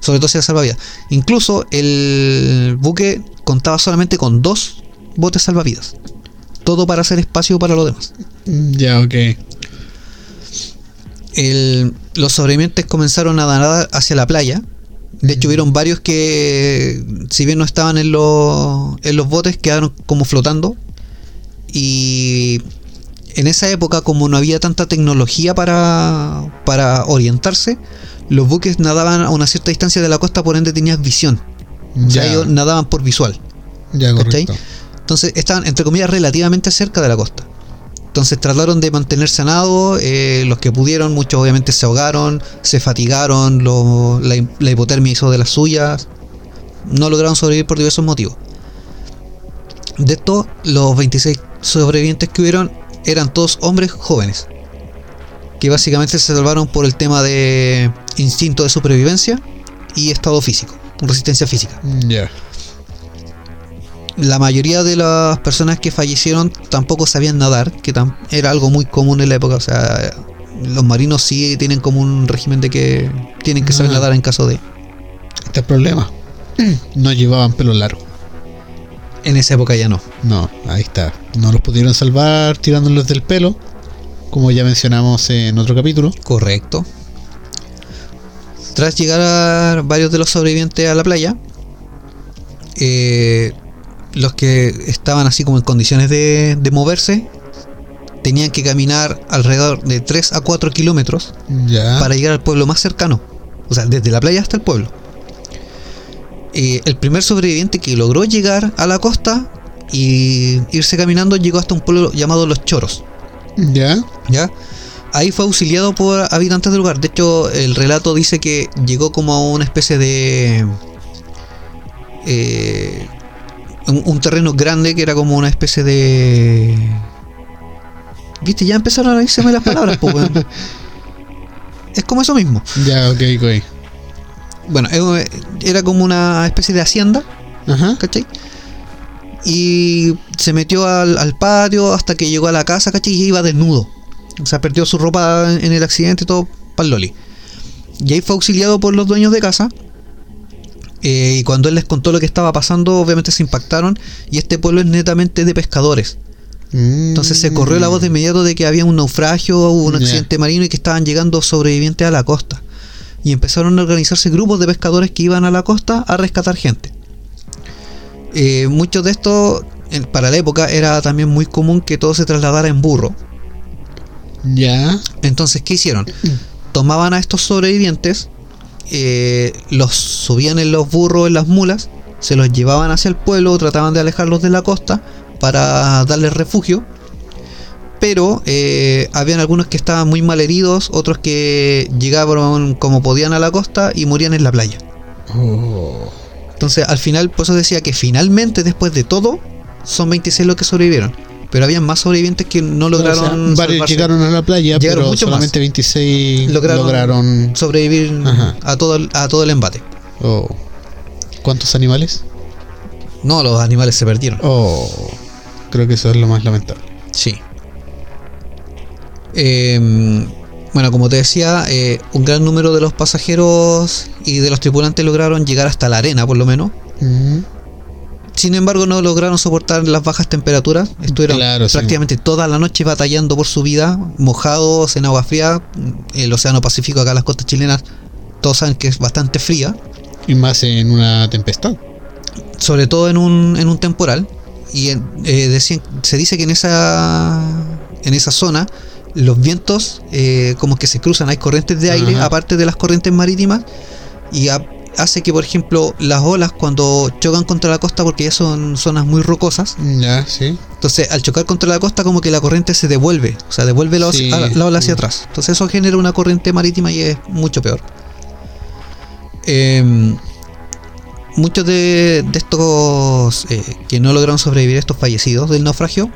sobre todo si es salvavidas. Incluso el buque contaba solamente con dos botes salvavidas. Todo para hacer espacio para los demás. Ya, ok. el- los sobrevivientes comenzaron a nadar hacia la playa. De hecho, hubieron varios que, si bien no estaban en los, en los botes, quedaron como flotando. Y en esa época, como no había tanta tecnología para, para orientarse, los buques nadaban a una cierta distancia de la costa, por ende tenías visión. O sea, ellos nadaban por visual. ya, ¿cachai? correcto. Entonces estaban, entre comillas, relativamente cerca de la costa. Entonces trataron de mantenerse a nado, eh, los que pudieron, muchos obviamente se ahogaron, se fatigaron, lo- la, hi- la hipotermia hizo de las suyas, no lograron sobrevivir por diversos motivos. De esto, los 26 sobrevivientes que hubieron eran todos hombres jóvenes. Que básicamente se salvaron por el tema de instinto de supervivencia y estado físico, resistencia física. Ya. La mayoría de las personas que fallecieron tampoco sabían nadar, que era algo muy común en la época. O sea, los marinos sí tienen como un régimen de que tienen que saber Ah. nadar en caso de. Este es el problema. No llevaban pelo largo. En esa época ya no. No, ahí está. No los pudieron salvar tirándolos del pelo. Como ya mencionamos en otro capítulo. Correcto. Tras llegar a varios de los sobrevivientes a la playa, eh, los que estaban así como en condiciones de, de moverse, tenían que caminar alrededor de 3 a 4 kilómetros para llegar al pueblo más cercano. O sea, desde la playa hasta el pueblo. Eh, el primer sobreviviente que logró llegar a la costa y irse caminando llegó hasta un pueblo llamado Los Choros. Ya. ¿Ya? Ahí fue auxiliado por habitantes del lugar. De hecho, el relato dice que llegó como a una especie de. eh, un, un terreno grande que era como una especie de. Viste, ya empezaron a irse las palabras, pues. Es como eso mismo. Ya, ok, ok. Bueno, era como una especie de hacienda, Ajá. ¿cachai? Y se metió al, al patio hasta que llegó a la casa, ¿cachai? Y iba desnudo. O sea, perdió su ropa en el accidente y todo para loli. Y ahí fue auxiliado por los dueños de casa. Eh, y cuando él les contó lo que estaba pasando, obviamente se impactaron. Y este pueblo es netamente de pescadores. Entonces se corrió la voz de inmediato de que había un naufragio, hubo un accidente marino y que estaban llegando sobrevivientes a la costa. Y empezaron a organizarse grupos de pescadores que iban a la costa a rescatar gente. Eh, muchos de estos, para la época, era también muy común que todo se trasladara en burro. Ya. Entonces, ¿qué hicieron? Tomaban a estos sobrevivientes, eh, los subían en los burros, en las mulas, se los llevaban hacia el pueblo, trataban de alejarlos de la costa para darles refugio. Pero eh, habían algunos que estaban muy mal heridos, otros que llegaban como podían a la costa y morían en la playa. Oh. Entonces, al final, por eso decía que finalmente, después de todo, son 26 los que sobrevivieron. Pero habían más sobrevivientes que no lograron O sea, varios salvarse. llegaron a la playa, Llegaron pero mucho más. solamente 26 Lograron- lograron. sobrevivir Ajá. a todo, el, a todo el embate. Oh. ¿Cuántos animales? No, los animales se perdieron. Oh. Creo que eso es lo más lamentable. Sí. Eh, bueno, como te decía, eh, un gran número de los pasajeros y de los tripulantes lograron llegar hasta la arena, por lo menos. Mm. Sin embargo, no lograron soportar las bajas temperaturas. Estuvieron Claro, sí. prácticamente toda la noche batallando por su vida, mojados en agua fría. El Océano Pacífico, acá en las costas chilenas, todos saben que es bastante fría. Y más en una tempestad. sobre todo en un, en un temporal y en- eh, decían, se dice que en esa en esa zona los vientos eh, como que se cruzan hay corrientes de aire Ajá. aparte de las corrientes marítimas y ha- hace que por ejemplo las olas cuando chocan contra la costa porque ya son zonas muy rocosas Ya, sí. entonces al chocar contra la costa como que la corriente se devuelve o sea devuelve la, Sí. la ola hacia atrás entonces eso genera una corriente marítima y es mucho peor Em, muchos de, de estos eh, que no lograron sobrevivir, estos fallecidos del naufragio,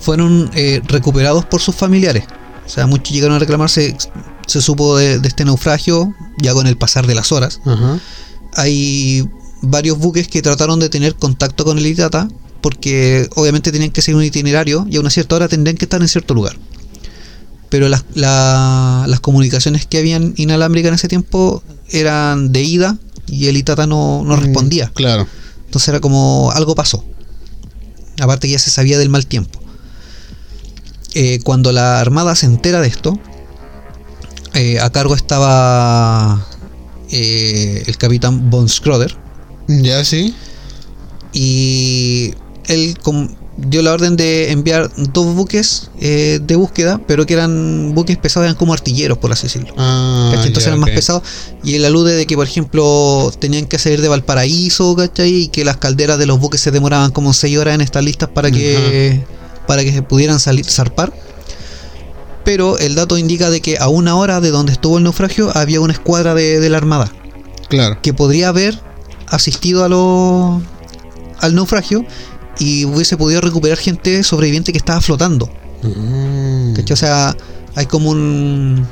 fueron eh, recuperados por sus familiares. O sea, muchos llegaron a reclamarse, se supo de, de este naufragio ya con el pasar de las horas. Hay varios buques que trataron de tener contacto con el Itata porque obviamente tenían que seguir un itinerario y a una cierta hora tendrían que estar en cierto lugar. Pero las, la- las comunicaciones que habían inalámbricas en ese tiempo eran de ida y el Itata no, no Mm, respondía. Claro. Entonces era como algo pasó. Aparte que ya se sabía del mal tiempo. Eh, cuando la armada se entera de esto, eh, a cargo estaba eh, el capitán Von Schroeder Ya, sí. y él dio la orden de enviar dos buques eh, de búsqueda, pero que eran buques pesados, eran como artilleros, por así decirlo. Ah, ¿cachai? Entonces eran más pesados. Y él alude de que, por ejemplo, tenían que salir de Valparaíso, ¿cachai? Y que las calderas de los buques se demoraban como 6 horas en estar listas para que, para que se pudieran salir, zarpar. Pero el dato indica de que a una hora de donde estuvo el naufragio había una escuadra de, de la Armada Claro. que podría haber asistido a lo, al naufragio y hubiese podido recuperar gente sobreviviente que estaba flotando. Mm. O sea, hay como un.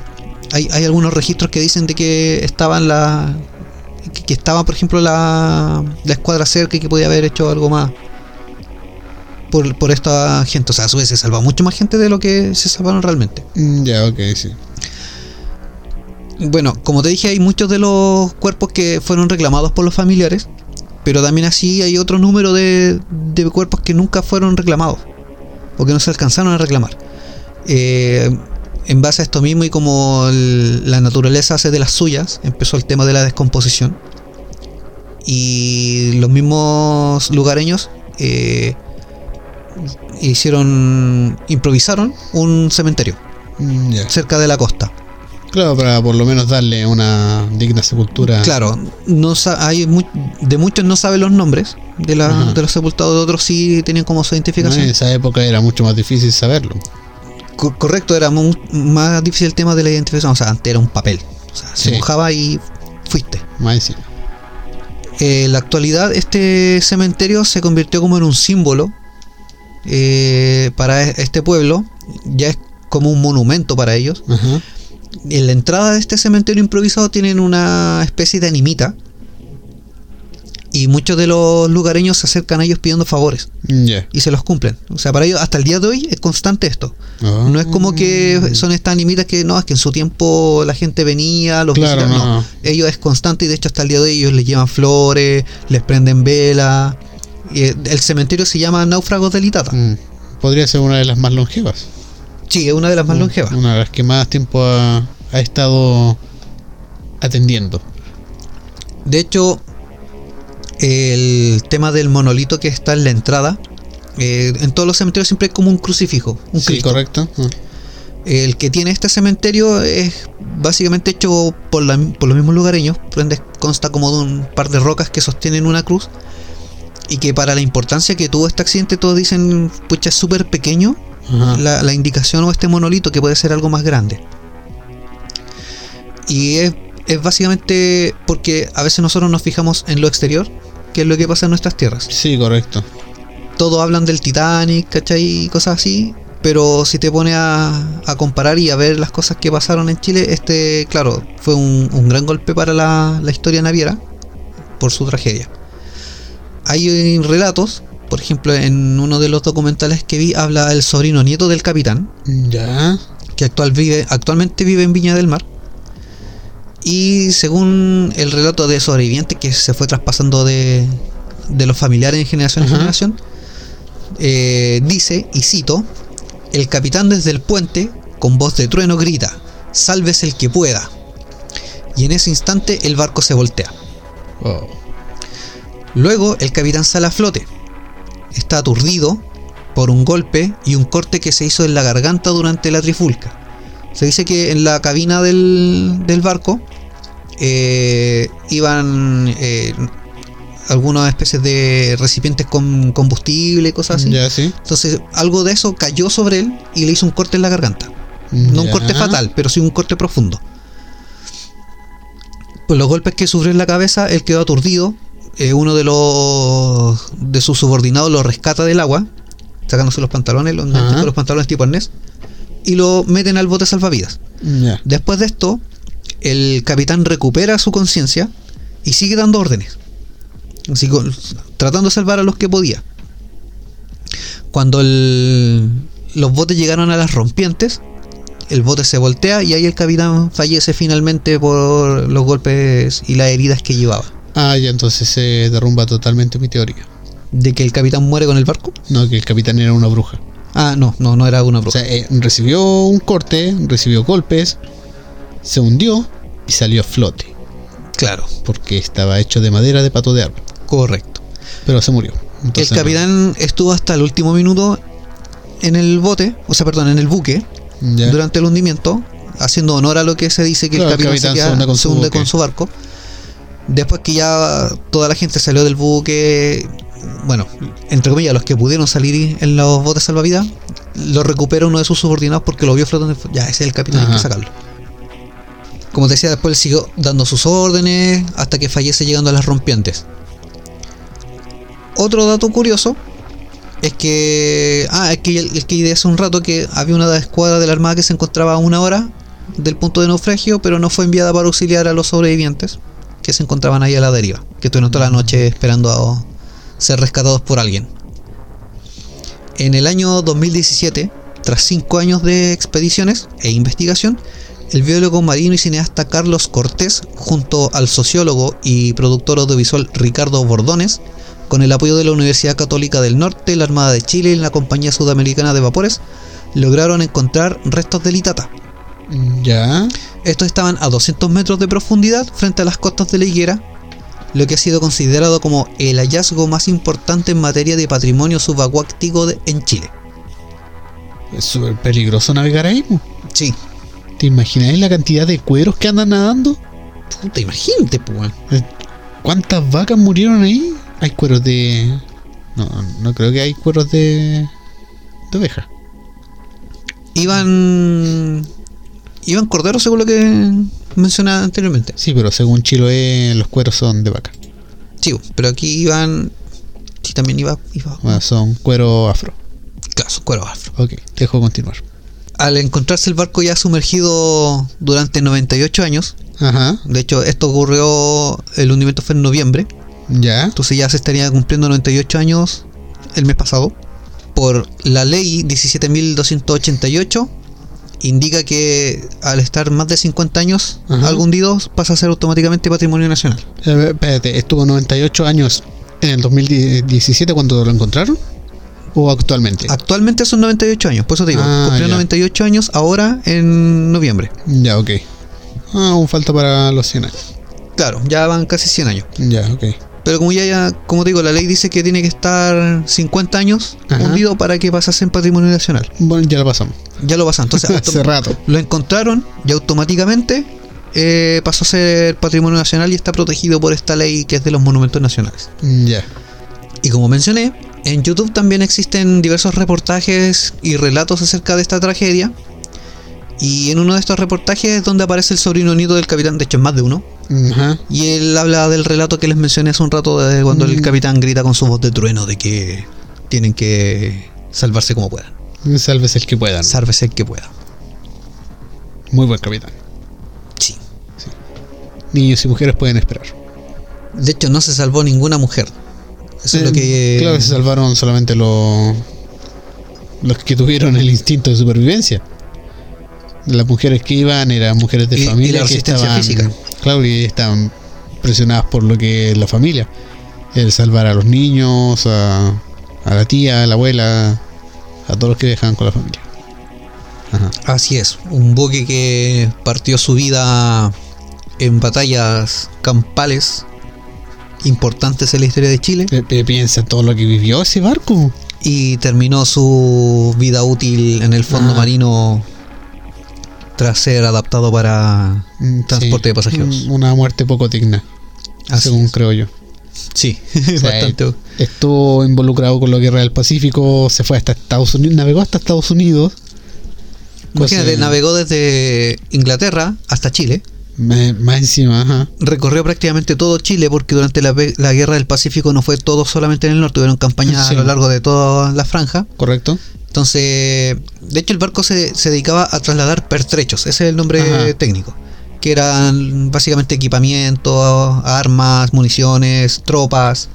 Hay, hay algunos registros que dicen de que estaban la. que, que estaba, por ejemplo, la, la escuadra cerca y que podía haber hecho algo más. Por, por esta gente. O sea, a su vez se salva mucho más gente de lo que se salvaron realmente. Mm, Ya, ok, sí. Bueno, como te dije, hay muchos de los cuerpos que fueron reclamados por los familiares, pero también así hay otro número de, de cuerpos que nunca fueron reclamados, o que no se alcanzaron a reclamar. Eh, en base a esto mismo y como el- la naturaleza hace de las suyas, empezó el tema de la descomposición. Y los mismos lugareños eh, hicieron, improvisaron un cementerio Mm, cerca de la costa. Claro, para por lo menos darle una digna sepultura. Claro, no hay de muchos no saben los nombres de, la- de los sepultados, de otros sí tenían como su ¿no? identificación. En esa época era mucho más difícil saberlo. Co- correcto, era más difícil el tema de la identificación. O sea, antes era un papel. O sea, se Sí. mojaba y fuiste. Más. En la actualidad, este cementerio se convirtió como en un símbolo eh, para e- este pueblo. Ya es como un monumento para ellos. En la entrada de este cementerio improvisado tienen una especie de animita. Y muchos de los lugareños se acercan a ellos pidiendo favores. Y se los cumplen. O sea, para ellos hasta el día de hoy es constante esto. Ah. No es como que son estas animitas que no, es que en su tiempo la gente venía, los Claro, visitaba. No. no. ellos es constante y de hecho hasta el día de hoy ellos les llevan flores, les prenden velas. Y el cementerio se llama Náufragos del Itata. Mm. Podría ser una de las más longevas. Sí, es una de las más Mm, longevas. Una de las que más tiempo ha, ha estado atendiendo. De hecho, el tema del monolito que está en la entrada, eh, en todos los cementerios siempre hay como un crucifijo, un Sí, Cristo. correcto. Ah. El que tiene este cementerio es básicamente hecho por, la- por los mismos lugareños, consta como de un par de rocas que sostienen una cruz y que para la importancia que tuvo este accidente todos dicen, pucha, es súper pequeño la indicación o este monolito que puede ser algo más grande. Y es, es básicamente porque a veces nosotros nos fijamos en lo exterior, que es lo que pasa en nuestras tierras Sí, correcto. todos hablan del Titanic, ¿cachai? Y cosas así. Pero si te pones a, a comparar y a ver las cosas que pasaron en Chile, este, claro, fue un, un gran golpe para la, la historia naviera por su tragedia. Hay relatos, por ejemplo, en uno de los documentales que vi, habla el sobrino nieto del capitán, Ya. que actual vive, actualmente vive en Viña del Mar. Y según el relato de sobreviviente que se fue traspasando de, de los familiares en generación en generación, eh, dice, y cito, el capitán desde el puente, con voz de trueno, grita, sálvese el que pueda. Y en ese instante el barco se voltea. Oh. Luego el capitán sale a flote. Está aturdido por un golpe y un corte que se hizo en la garganta durante la trifulca. Se dice que en la cabina del, del barco eh, iban eh, algunas especies de recipientes con combustible cosas así. Ya, sí. Entonces algo de eso cayó sobre él y le hizo un corte en la garganta. No un corte fatal, pero sí un corte profundo. Pues los golpes que sufrió en la cabeza, él quedó aturdido. Eh, uno de los de sus subordinados lo rescata del agua, sacándose los pantalones, los, Ajá. con los pantalones tipo arnés, y lo meten al bote salvavidas. Después de esto, el capitán recupera su conciencia y sigue dando órdenes. Así con- tratando de salvar a los que podía. Cuando el- los botes llegaron a las rompientes, el bote se voltea y ahí el capitán fallece finalmente por los golpes y las heridas que llevaba. Ah, ya entonces se derrumba totalmente mi teoría. De que el capitán muere con el barco. No, que el capitán era una bruja. Ah, no, no, no era una O bruja. sea, eh, recibió un corte, recibió golpes, se hundió y salió a flote. claro, Porque estaba hecho de madera de pato de árbol. correcto. Pero se murió. Entonces, el capitán estuvo hasta el último minuto en el bote, o sea, perdón, en el buque, durante el hundimiento, haciendo honor a lo que se dice que Claro, el el capitán, se, hunde con se su hunde buque. con su barco. Después que ya toda la gente salió del buque, bueno, entre comillas, los que pudieron salir en los botes salvavidas, lo recupera uno de sus subordinados porque lo vio flotando. Ya, ese es el capitán, hay que sacarlo. Como te decía, después él siguió dando sus órdenes hasta que fallece llegando a las rompientes. Otro dato curioso es que. Ah, es que el, que hace un rato que había una escuadra de la Armada que se encontraba a una hora del punto de naufragio, pero no fue enviada para auxiliar a los sobrevivientes que se encontraban ahí a la deriva, que estuvieron toda la noche esperando a ser rescatados por alguien. En el año 2017, tras cinco años de expediciones e investigación, el biólogo marino y cineasta Carlos Cortés, junto al sociólogo y productor audiovisual Ricardo Bordones, con el apoyo de la Universidad Católica del Norte, la Armada de Chile y la Compañía Sudamericana de Vapores, lograron encontrar restos de litata. Ya. Estos estaban a 200 metros de profundidad frente a las costas de la higuera, lo que ha sido considerado como el hallazgo más importante en materia de patrimonio subacuático de- en Chile. Es súper peligroso navegar ahí. po. Sí, ¿Te imagináis la cantidad de cueros que andan nadando? puta, imagínate, pues. ¿Cuántas vacas murieron ahí? Hay cueros de. No, no creo que hay cueros de. de oveja. Iban. Iban corderos, según lo que mencionaba anteriormente. Sí, pero según Chiloé, los cueros son de vaca. Sí, pero aquí iban. Sí, también iba. iba Bueno, son cuero afro. claro, son cueros afro. Ok, dejo continuar. Al encontrarse el barco ya sumergido durante 98 años, Ajá, de hecho, esto ocurrió. El hundimiento fue en noviembre. ya. Entonces ya se estaría cumpliendo 98 años el mes pasado. Por la ley 17.288 indica que al estar más de 50 años Ajá. algo hundido pasa a ser automáticamente patrimonio nacional. Eh, espérate, ¿estuvo 98 años en el 2017 cuando lo encontraron? ¿O actualmente? Actualmente son 98 años, por eso te digo, Ah, cumplió ya. 98 años ahora en noviembre. Ya, ok. Ah, aún falta para los 100 años. Claro, ya van casi 100 años. Ya, ok. Pero como ya, ya como te digo, la ley dice que tiene que estar 50 años Ajá. hundido para que pasase en patrimonio nacional. Bueno, ya lo pasamos. Ya lo pasan. Entonces, Hace rato. lo encontraron y automáticamente eh, pasó a ser patrimonio nacional y está protegido por esta ley que es de los monumentos nacionales. Ya. Y como mencioné, en YouTube también existen diversos reportajes y relatos acerca de esta tragedia. Y en uno de estos reportajes es donde aparece el sobrino nieto del capitán, de hecho es más de uno. Y él habla del relato que les mencioné hace un rato de cuando el Mm. capitán grita con su voz de trueno de que tienen que salvarse como puedan. Sálvese el que puedan. Sálvese el que pueda. Muy buen capitán. Sí. Niños y mujeres pueden esperar. De hecho, no se salvó ninguna mujer. Eso es lo Eh, que. Claro que se salvaron solamente los. los que tuvieron el instinto de supervivencia. Las mujeres que iban eran mujeres de Y- y familia la que resistencia estaban. física. Claro, y estaban presionadas por lo que es la familia. El salvar a los niños, a, a la tía, a la abuela, a todos los que dejaban con la familia. Ajá. Así es. Un buque que partió su vida en batallas campales importantes en la historia de Chile Piensa en todo lo que vivió ese barco. y terminó su vida útil en el fondo Ah. marino tras ser adaptado para Mm, transporte sí, de pasajeros. un- Una muerte poco digna, Así según es. creo yo. Sí, O sea, bastante. Estuvo involucrado con la guerra del Pacífico, se fue hasta Estados Unidos, navegó hasta Estados Unidos. Imagínate, Cosa- navegó desde Inglaterra hasta Chile. Me- más encima, ajá. Recorrió prácticamente todo Chile porque durante la, la guerra del Pacífico no fue todo solamente en el norte, tuvieron campañas Sí. a lo largo de toda la franja. ¿Correcto? Entonces, de hecho el barco se, se dedicaba a trasladar pertrechos, ese es el nombre Ajá. técnico, que eran básicamente equipamiento, armas, municiones, tropas.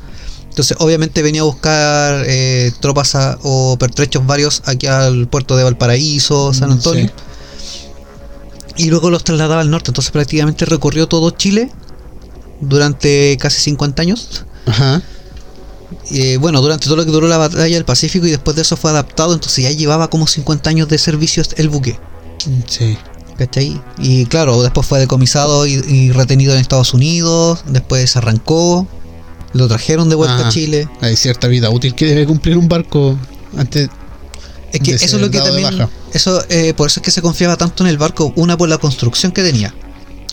Entonces, obviamente venía a buscar eh, tropas a- o pertrechos varios aquí al puerto de Valparaíso, San Mm, Antonio, sí. y luego los trasladaba al norte. Entonces, prácticamente recorrió todo Chile durante casi 50 años. Ajá. Eh, bueno, durante todo lo que duró la batalla del Pacífico y después de eso fue adaptado, entonces ya llevaba como 50 años de servicio el buque. Sí. ¿Cachai? Y claro, después fue decomisado y, y retenido en Estados Unidos, después arrancó, lo trajeron de vuelta a Chile. Hay cierta vida útil que debe cumplir un barco antes. Es que de eso es lo que también... Eso, eh, por eso es que se confiaba tanto en el barco, una por la construcción que tenía.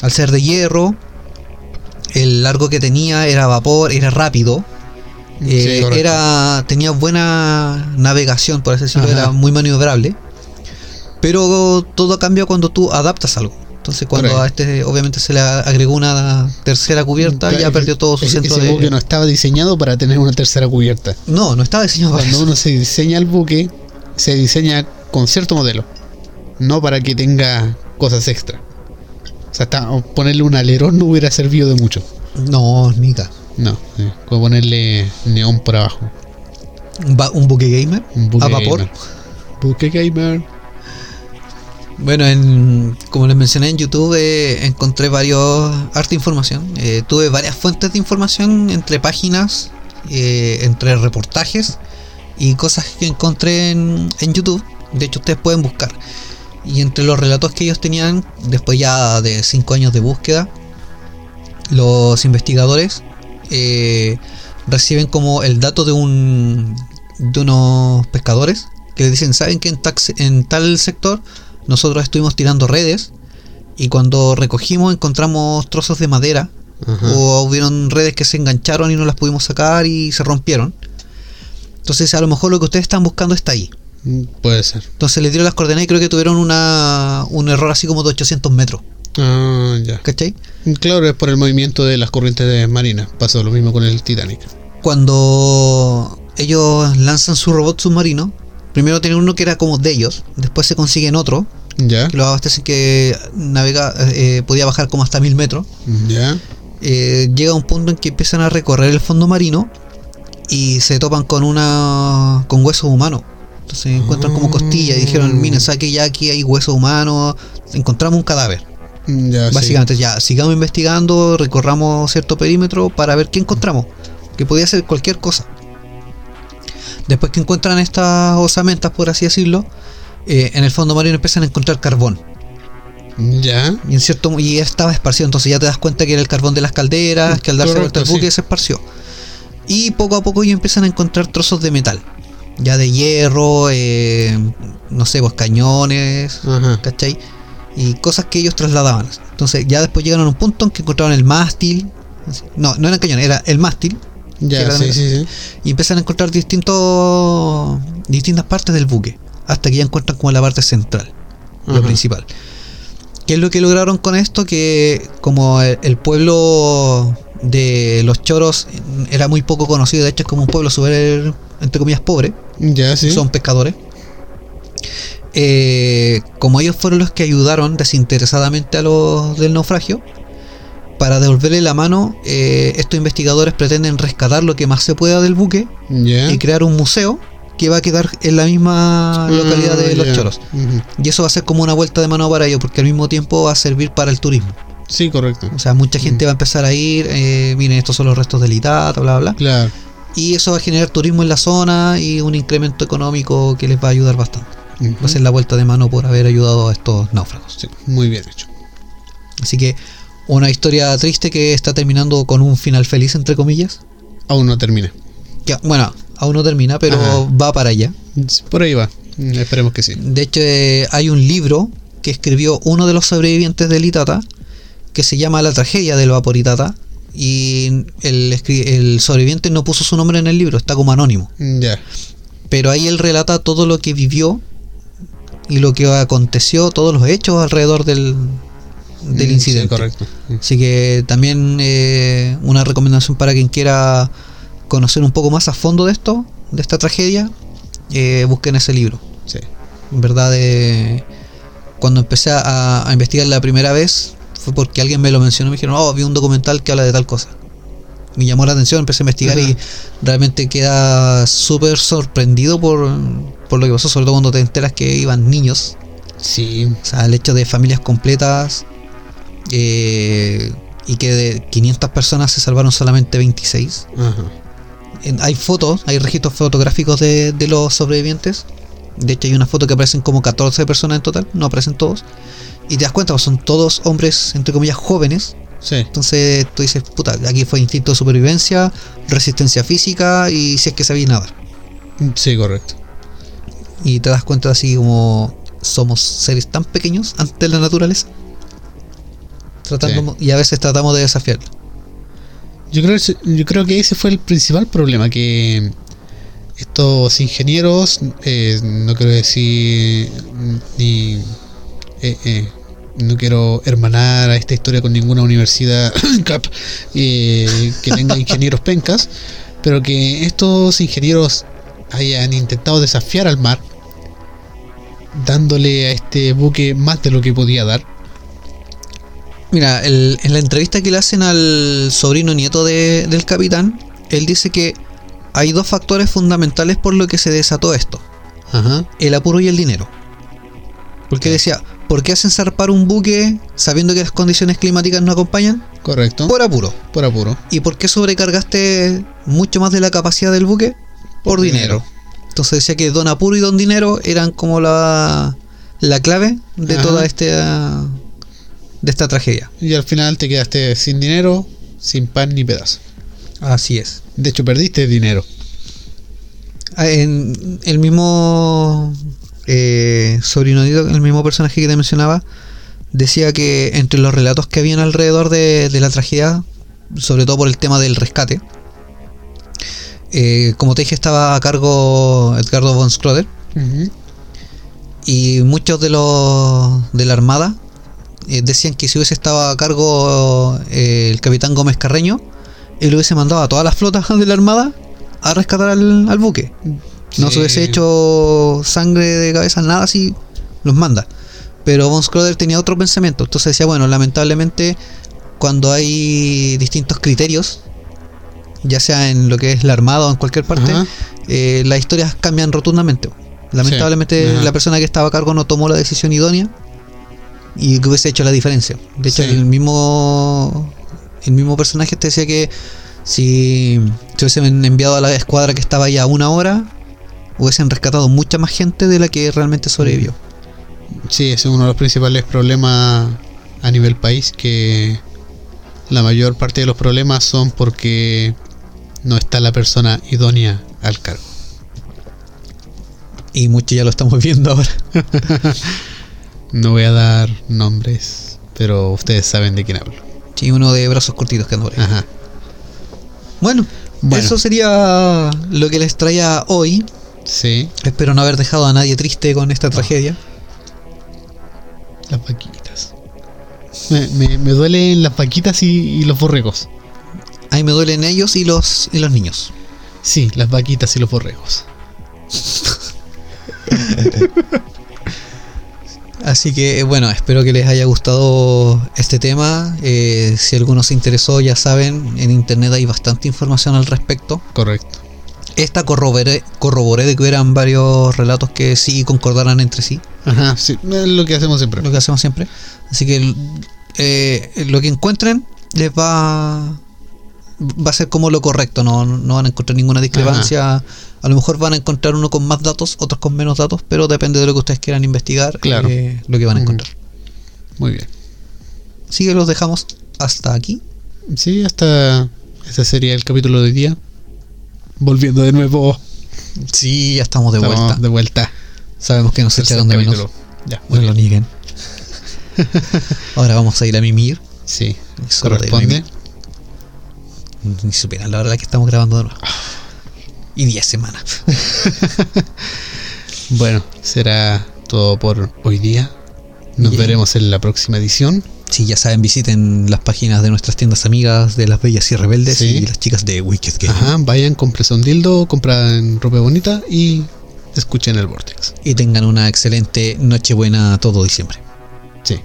Al ser de hierro, el largo que tenía era vapor, era rápido. Eh, era tenía buena navegación por así decirlo Ajá. era muy maniobrable pero todo cambia cuando tú adaptas algo Entonces cuando Correcto. a este obviamente se le agregó una tercera cubierta, Claro, ya perdió todo su centro ese de... buque no estaba diseñado para tener una tercera cubierta. No, no estaba diseñado para Cuando uno se diseña el buque, se diseña con cierto modelo, no para que tenga cosas extra. O sea, ponerle un alerón no hubiera servido de mucho. No, ni ca- No, sí, como ponerle neón por abajo. Un, buque gamer Un buque a vapor. gamer. Buque gamer. Bueno, en, como les mencioné en YouTube, eh, encontré varios harta información. Eh, tuve varias fuentes de información entre páginas, eh, entre reportajes y cosas que encontré en, en YouTube. De hecho, ustedes pueden buscar. Y entre los relatos que ellos tenían, después ya de 5 años de búsqueda, los investigadores eh, reciben como el dato de un de unos pescadores que les dicen, ¿saben que en, tax- en tal sector nosotros estuvimos tirando redes y cuando recogimos encontramos trozos de madera o hubieron redes que se engancharon y no las pudimos sacar y se rompieron? Entonces a lo mejor lo que ustedes están buscando está ahí. Mm, Puede ser. Entonces les dieron las coordenadas y creo que tuvieron una, un error así como de 800 metros. Ah, ya. ¿Cachai? Claro, es por el movimiento de las corrientes de marinas. Pasó lo mismo con el Titanic. Cuando ellos lanzan su robot submarino, primero tienen uno que era como de ellos, después se consiguen otro Ya, que lo abastecen que navega, eh, podía bajar como hasta mil metros. ya. Eh, llega un punto en que empiezan a recorrer el fondo marino y se topan con una con huesos humanos. Entonces encuentran como costillas y dijeron, miren, sabe que ya aquí hay huesos humanos, encontramos un cadáver. Mm, sí. Básicamente, ya, sigamos investigando, recorramos cierto perímetro para ver qué encontramos. Que podía ser cualquier cosa. Después que encuentran estas osamentas, por así decirlo, eh, en el fondo marino empiezan a encontrar carbón. Ya. Y en cierto y estaba esparcido, entonces ya te das cuenta que era el carbón de las calderas, que al darse vuelta el buque sí. se esparció. Y poco a poco ellos empiezan a encontrar trozos de metal. Ya de hierro, eh, no sé, pues cañones, Ajá. ¿cachai? Y cosas que ellos trasladaban. Entonces ya después llegaron a un punto en que encontraron el mástil. No, no eran cañones, era el mástil. Ya, sí, sí, sí. Y empiezan a encontrar distintos distintas partes del buque. Hasta que ya encuentran como la parte central, lo principal. ¿Qué es lo que lograron con esto? Que como el, el pueblo de los choros era muy poco conocido, de hecho es como un pueblo súper, entre comillas, pobre, Ya, sí. son pescadores. Eh, como ellos fueron los que ayudaron desinteresadamente a los del naufragio, para devolverle la mano, eh, estos investigadores pretenden rescatar lo que más se pueda del buque y crear un museo que va a quedar en la misma localidad de Los. Choros. Y eso va a ser como una vuelta de mano para ellos, porque al mismo tiempo va a servir para el turismo. Sí, correcto. O sea, mucha gente va a empezar a ir, eh, miren, estos son los restos del Itata, bla, bla, bla. Claro. Y eso va a generar turismo en la zona y un incremento económico que les va a ayudar bastante. Va a ser la vuelta de mano por haber ayudado a estos náufragos. Sí, muy bien hecho. Así que una historia triste que está terminando con un final feliz, entre comillas. Aún no termina. Que, bueno, aún no termina, pero Ajá. va para allá. Por ahí va. Esperemos que sí. De hecho, eh, hay un libro que escribió uno de los sobrevivientes del Itata que se llama La tragedia del vapor Itata. Y el, sobreviviente no puso su nombre en el libro, está como anónimo. Ya. Pero ahí él relata todo lo que vivió y lo que aconteció, todos los hechos alrededor del, del incidente. Sí, correcto. Así que también eh, una recomendación para quien quiera conocer un poco más a fondo de esto, de esta tragedia, eh, busquen ese libro. Sí. En verdad, eh, cuando empecé a, a investigar la primera vez, fue porque alguien me lo mencionó. Me dijeron, oh, vi un documental que habla de tal cosa. Me llamó la atención, empecé a investigar y realmente queda súper sorprendido por, por lo que pasó, sobre todo cuando te enteras que iban niños. Sí. O sea, el hecho de familias completas eh, y que de 500 personas se salvaron solamente 26. Ajá. En- hay fotos, hay registros fotográficos de, de los sobrevivientes. De hecho, hay una foto que aparecen como 14 personas en total, no aparecen todos. Y te das cuenta, pues, son todos hombres, entre comillas, jóvenes. Sí. Entonces tú dices, puta, aquí fue instinto de supervivencia, resistencia física y si es que sabía nadar. Sí, correcto. Y te das cuenta así como somos seres tan pequeños ante la naturaleza. Tratando, Y a veces tratamos de desafiarla. Yo creo, yo creo que ese fue el principal problema, que estos ingenieros, eh, no quiero decir ni... eh, eh, no quiero hermanar a esta historia con ninguna universidad cap, eh, que tenga ingenieros pencas, pero que estos ingenieros hayan intentado desafiar al mar, dándole a este buque más de lo que podía dar. Mira, el- en la entrevista que le hacen al sobrino nieto de- del capitán, él dice que hay dos factores fundamentales por lo que se desató esto: Ajá, el apuro y el dinero. Porque decía, ¿por qué hacen zarpar un buque sabiendo que las condiciones climáticas no acompañan? correcto. Por apuro. Por apuro. ¿Y por qué sobrecargaste mucho más de la capacidad del buque? Por, Por dinero. dinero. Entonces decía que Don Apuro y Don Dinero eran como la, la clave de Ajá. toda ah, de esta tragedia. Y al final te quedaste sin dinero, sin pan ni pedazo. Así es. De hecho, perdiste dinero. Ah, En el mismo eh, sobrino, el mismo personaje que te mencionaba, decía que entre los relatos que habían alrededor de, de la tragedia, sobre todo por el tema del rescate, eh, como te dije, estaba a cargo Edgardo von Schröder Ujú. y muchos de los de la armada eh, decían que si hubiese estado a cargo eh, el capitán Gómez Carreño, él hubiese mandado a todas las flotas de la armada a rescatar al, al buque. No Sí. se hubiese hecho sangre de cabeza, nada así, los manda. Pero Von Schröder tenía otro pensamiento. Entonces decía, bueno, lamentablemente cuando hay distintos criterios, ya sea en lo que es la armada o en cualquier parte, eh, las historias cambian rotundamente. Lamentablemente la persona que estaba a cargo no tomó la decisión idónea y que hubiese hecho la diferencia. De hecho, Sí. el mismo el mismo personaje te decía que si se hubiesen enviado a la escuadra que estaba ahí a una hora, hubiesen rescatado mucha más gente de la que realmente sobrevivió. Sí, ese es uno de los principales problemas a nivel país, que la mayor parte de los problemas son porque no está la persona idónea al cargo. Y mucho ya lo estamos viendo ahora. No voy a dar nombres, pero ustedes saben de quién hablo. Sí, uno de brazos cortitos que anda. Ajá. Bueno, Bueno. eso sería lo que les traía hoy. Sí, Espero no haber dejado a nadie triste con esta tragedia. las vaquitas. Me, me, me duelen las vaquitas y, y los borregos. A mí me duelen ellos y los, y los niños. Sí, las vaquitas y los borregos. Así que eh, bueno, espero que les haya gustado este tema. Eh, si alguno se interesó, ya saben, en internet hay bastante información al respecto. Correcto. Esta corroboré, corroboré de que eran varios relatos que sí concordaran entre sí, Ajá, sí, es lo que hacemos siempre. lo que hacemos siempre. Así que eh, lo que encuentren les va va a ser como lo correcto, no, no van a encontrar ninguna discrepancia. A lo mejor van a encontrar uno con más datos, otros con menos datos, pero depende de lo que ustedes quieran investigar, Claro. eh, lo que van a encontrar. Muy bien. Así que los dejamos hasta aquí. Sí, hasta ese sería el capítulo de hoy día. Volviendo de nuevo. Sí, ya estamos de Estamos vuelta. De vuelta. Sabemos que nos Tercer echaron de menos. Ya, No lo nieguen. Ahora vamos a ir a mimir. Sí, corresponde. mimir. Ni supieran la la que estamos grabando de nuevo. Y 10 semanas. Bueno, será todo por hoy día. Nos veremos en la próxima edición. Si ya saben, visiten las páginas de nuestras tiendas amigas de las bellas y rebeldes Sí. y las chicas de Wicked Game. Ajá, vayan, compren un dildo, compran ropa bonita y escuchen el Vortex. Y tengan una excelente Nochebuena todo diciembre. Sí.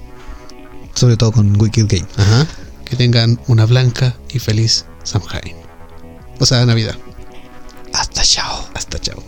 Sobre todo con Wicked Game. Ajá. Que tengan una blanca y feliz Samhain. O sea, Navidad. Hasta chao. Hasta chao.